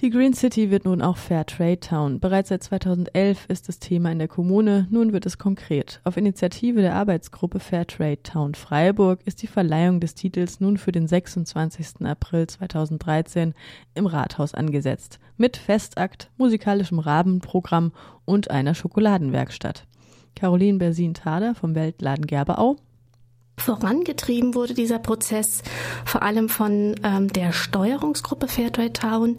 Die Green City wird nun auch Fair Trade Town. Bereits seit 2011 ist das Thema in der Kommune, nun wird es konkret. Auf Initiative der Arbeitsgruppe Fair Trade Town Freiburg ist die Verleihung des Titels nun für den 26. April 2013 im Rathaus angesetzt. Mit Festakt, musikalischem Rabenprogramm und einer Schokoladenwerkstatt. Caroline Bersin-Tader vom Weltladen Gerbeau Vorangetrieben wurde dieser Prozess vor allem von ähm, der Steuerungsgruppe Fairtrade Town,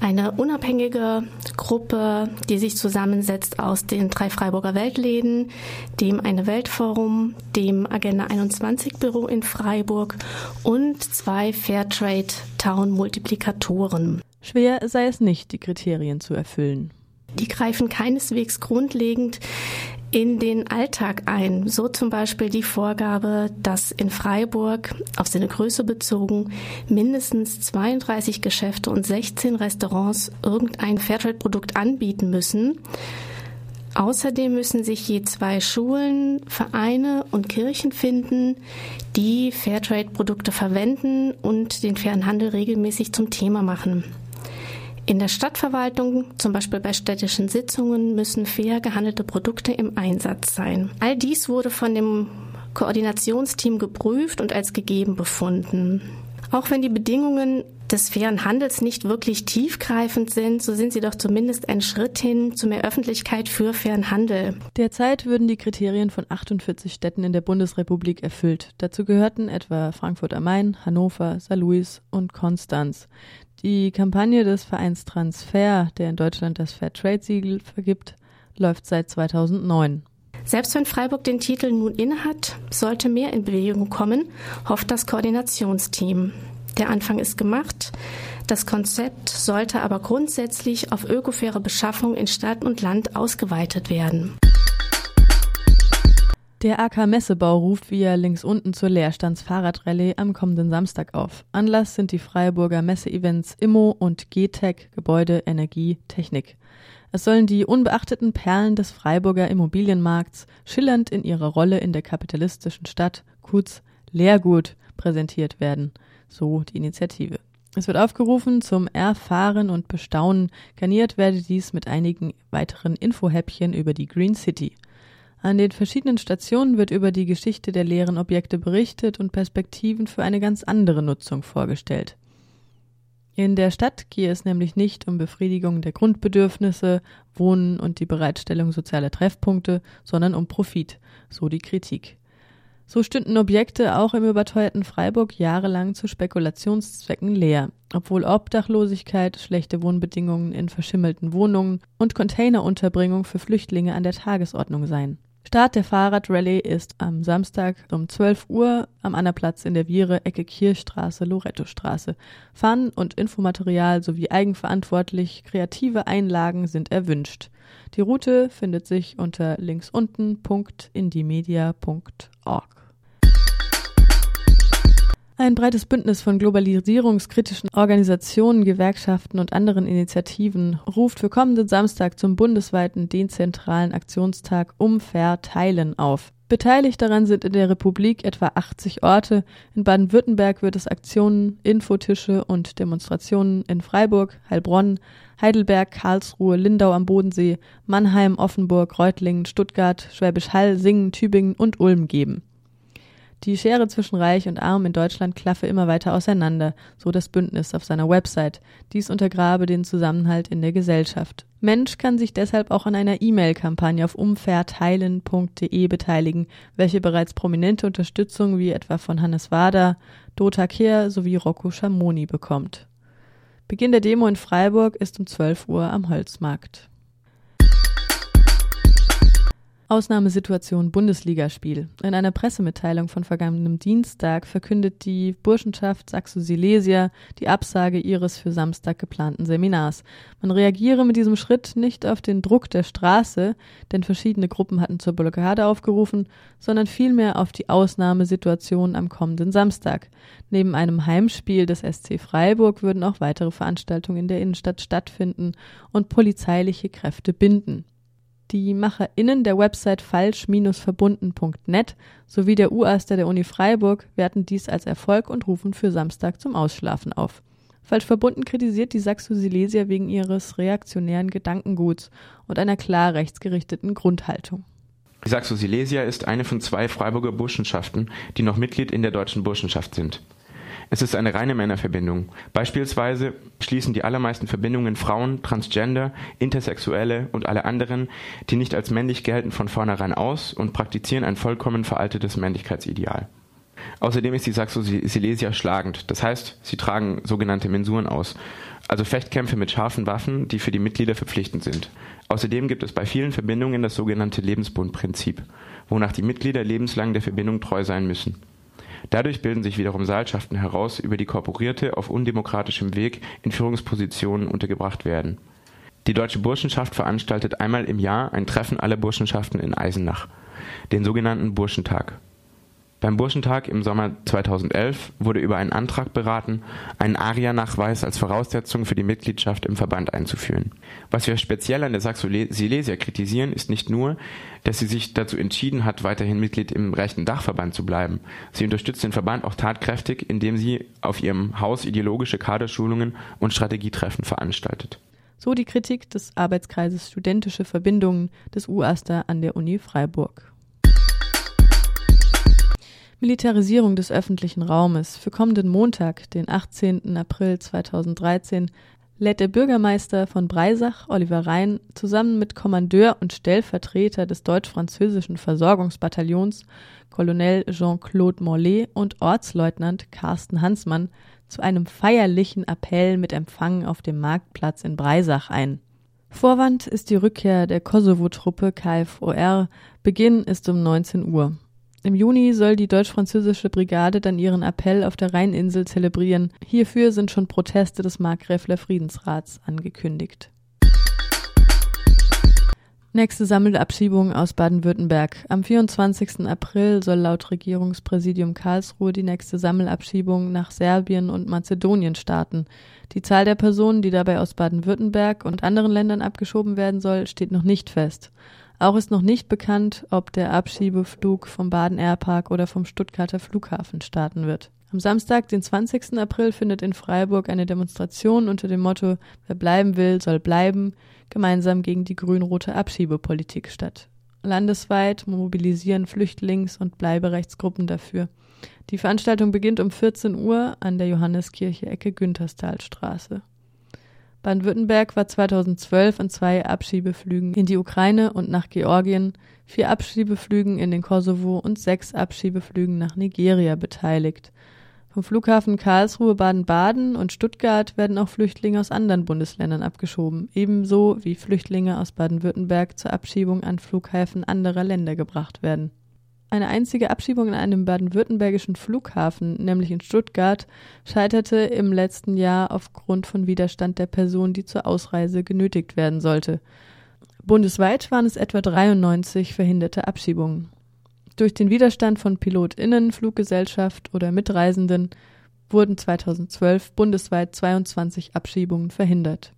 eine unabhängige Gruppe, die sich zusammensetzt aus den drei Freiburger Weltläden, dem eine Weltforum, dem Agenda 21 Büro in Freiburg und zwei Fairtrade Town Multiplikatoren. Schwer sei es nicht, die Kriterien zu erfüllen. Die greifen keineswegs grundlegend in den Alltag ein. So zum Beispiel die Vorgabe, dass in Freiburg auf seine Größe bezogen mindestens 32 Geschäfte und 16 Restaurants irgendein Fairtrade-Produkt anbieten müssen. Außerdem müssen sich je zwei Schulen, Vereine und Kirchen finden, die Fairtrade-Produkte verwenden und den fairen Handel regelmäßig zum Thema machen. In der Stadtverwaltung, zum Beispiel bei städtischen Sitzungen, müssen fair gehandelte Produkte im Einsatz sein. All dies wurde von dem Koordinationsteam geprüft und als gegeben befunden. Auch wenn die Bedingungen des fairen Handels nicht wirklich tiefgreifend sind, so sind sie doch zumindest ein Schritt hin zu mehr Öffentlichkeit für fairen Handel. Derzeit würden die Kriterien von 48 Städten in der Bundesrepublik erfüllt. Dazu gehörten etwa Frankfurt am Main, Hannover, Saarlouis und Konstanz. Die Kampagne des Vereins Transfer, der in Deutschland das Fair Trade Siegel vergibt, läuft seit 2009. Selbst wenn Freiburg den Titel nun innehat, sollte mehr in Bewegung kommen, hofft das Koordinationsteam. Der Anfang ist gemacht. Das Konzept sollte aber grundsätzlich auf ökofaire Beschaffung in Stadt und Land ausgeweitet werden. Der AK Messebau ruft via links unten zur Leerstandsfahrradrallye am kommenden Samstag auf. Anlass sind die Freiburger Messe-Events Immo und GTEC Gebäude, Energie, Technik. Es sollen die unbeachteten Perlen des Freiburger Immobilienmarkts schillernd in ihrer Rolle in der kapitalistischen Stadt, kurz Leergut, präsentiert werden. So die Initiative. Es wird aufgerufen zum Erfahren und Bestaunen. Garniert werde dies mit einigen weiteren Infohäppchen über die Green City. An den verschiedenen Stationen wird über die Geschichte der leeren Objekte berichtet und Perspektiven für eine ganz andere Nutzung vorgestellt. In der Stadt gehe es nämlich nicht um Befriedigung der Grundbedürfnisse, Wohnen und die Bereitstellung sozialer Treffpunkte, sondern um Profit, so die Kritik. So stünden Objekte auch im überteuerten Freiburg jahrelang zu Spekulationszwecken leer, obwohl Obdachlosigkeit, schlechte Wohnbedingungen in verschimmelten Wohnungen und Containerunterbringung für Flüchtlinge an der Tagesordnung seien. Start der Fahrradrallye ist am Samstag um 12 Uhr am Annerplatz in der Viere, Ecke Kirchstraße, Lorettostraße. Fun- und Infomaterial sowie eigenverantwortlich kreative Einlagen sind erwünscht. Die Route findet sich unter linksunten.indiemedia.org. Ein breites Bündnis von globalisierungskritischen Organisationen, Gewerkschaften und anderen Initiativen ruft für kommenden Samstag zum bundesweiten dezentralen Aktionstag um Verteilen auf. Beteiligt daran sind in der Republik etwa 80 Orte. In Baden-Württemberg wird es Aktionen, Infotische und Demonstrationen in Freiburg, Heilbronn, Heidelberg, Karlsruhe, Lindau am Bodensee, Mannheim, Offenburg, Reutlingen, Stuttgart, Schwäbisch Hall, Singen, Tübingen und Ulm geben. Die Schere zwischen Reich und Arm in Deutschland klaffe immer weiter auseinander, so das Bündnis auf seiner Website. Dies untergrabe den Zusammenhalt in der Gesellschaft. Mensch kann sich deshalb auch an einer E-Mail-Kampagne auf umverteilen.de beteiligen, welche bereits prominente Unterstützung wie etwa von Hannes Wader, Dota Kehr sowie Rocco Schamoni bekommt. Beginn der Demo in Freiburg ist um 12 Uhr am Holzmarkt. Ausnahmesituation Bundesligaspiel. In einer Pressemitteilung von vergangenem Dienstag verkündet die Burschenschaft Saxo-Silesia die Absage ihres für Samstag geplanten Seminars. Man reagiere mit diesem Schritt nicht auf den Druck der Straße, denn verschiedene Gruppen hatten zur Blockade aufgerufen, sondern vielmehr auf die Ausnahmesituation am kommenden Samstag. Neben einem Heimspiel des SC Freiburg würden auch weitere Veranstaltungen in der Innenstadt stattfinden und polizeiliche Kräfte binden. Die MacherInnen der Website falsch-verbunden.net sowie der UASter der Uni Freiburg werten dies als Erfolg und rufen für Samstag zum Ausschlafen auf. Falsch verbunden kritisiert die Saxo-Silesier wegen ihres reaktionären Gedankenguts und einer klar rechtsgerichteten Grundhaltung. Die Saxo-Silesia ist eine von zwei Freiburger Burschenschaften, die noch Mitglied in der deutschen Burschenschaft sind. Es ist eine reine Männerverbindung. Beispielsweise schließen die allermeisten Verbindungen Frauen, Transgender, Intersexuelle und alle anderen, die nicht als männlich gelten, von vornherein aus und praktizieren ein vollkommen veraltetes Männlichkeitsideal. Außerdem ist die Saxo-Silesia schlagend, das heißt, sie tragen sogenannte Mensuren aus, also Fechtkämpfe mit scharfen Waffen, die für die Mitglieder verpflichtend sind. Außerdem gibt es bei vielen Verbindungen das sogenannte Lebensbundprinzip, wonach die Mitglieder lebenslang der Verbindung treu sein müssen. Dadurch bilden sich wiederum Seilschaften heraus, über die Korporierte auf undemokratischem Weg in Führungspositionen untergebracht werden. Die Deutsche Burschenschaft veranstaltet einmal im Jahr ein Treffen aller Burschenschaften in Eisenach, den sogenannten Burschentag. Beim Burschentag im Sommer 2011 wurde über einen Antrag beraten, einen ARIA-Nachweis als Voraussetzung für die Mitgliedschaft im Verband einzuführen. Was wir speziell an der Saxo-Silesia kritisieren, ist nicht nur, dass sie sich dazu entschieden hat, weiterhin Mitglied im rechten Dachverband zu bleiben. Sie unterstützt den Verband auch tatkräftig, indem sie auf ihrem Haus ideologische Kaderschulungen und Strategietreffen veranstaltet. So die Kritik des Arbeitskreises Studentische Verbindungen des UASTA an der Uni Freiburg. Militarisierung des öffentlichen Raumes. Für kommenden Montag, den 18. April 2013, lädt der Bürgermeister von Breisach, Oliver Rhein, zusammen mit Kommandeur und Stellvertreter des deutsch-französischen Versorgungsbataillons, Colonel Jean-Claude Mollet und Ortsleutnant Carsten Hansmann, zu einem feierlichen Appell mit Empfang auf dem Marktplatz in Breisach ein. Vorwand ist die Rückkehr der Kosovo-Truppe KFOR. Beginn ist um 19 Uhr. Im Juni soll die deutsch-französische Brigade dann ihren Appell auf der Rheininsel zelebrieren. Hierfür sind schon Proteste des Markgräfler Friedensrats angekündigt. Nächste Sammelabschiebung aus Baden-Württemberg. Am 24. April soll laut Regierungspräsidium Karlsruhe die nächste Sammelabschiebung nach Serbien und Mazedonien starten. Die Zahl der Personen, die dabei aus Baden-Württemberg und anderen Ländern abgeschoben werden soll, steht noch nicht fest. Auch ist noch nicht bekannt, ob der Abschiebeflug vom Baden Airpark oder vom Stuttgarter Flughafen starten wird. Am Samstag, den 20. April, findet in Freiburg eine Demonstration unter dem Motto Wer bleiben will, soll bleiben, gemeinsam gegen die grün-rote Abschiebepolitik statt. Landesweit mobilisieren Flüchtlings- und Bleiberechtsgruppen dafür. Die Veranstaltung beginnt um 14 Uhr an der Johanneskirche Ecke Günterstalstraße. Baden-Württemberg war 2012 an zwei Abschiebeflügen in die Ukraine und nach Georgien, vier Abschiebeflügen in den Kosovo und sechs Abschiebeflügen nach Nigeria beteiligt. Vom Flughafen Karlsruhe, Baden-Baden und Stuttgart werden auch Flüchtlinge aus anderen Bundesländern abgeschoben, ebenso wie Flüchtlinge aus Baden-Württemberg zur Abschiebung an Flughäfen anderer Länder gebracht werden. Eine einzige Abschiebung in einem baden-württembergischen Flughafen, nämlich in Stuttgart, scheiterte im letzten Jahr aufgrund von Widerstand der Person, die zur Ausreise genötigt werden sollte. Bundesweit waren es etwa 93 verhinderte Abschiebungen. Durch den Widerstand von PilotInnen, Fluggesellschaft oder Mitreisenden wurden 2012 bundesweit 22 Abschiebungen verhindert.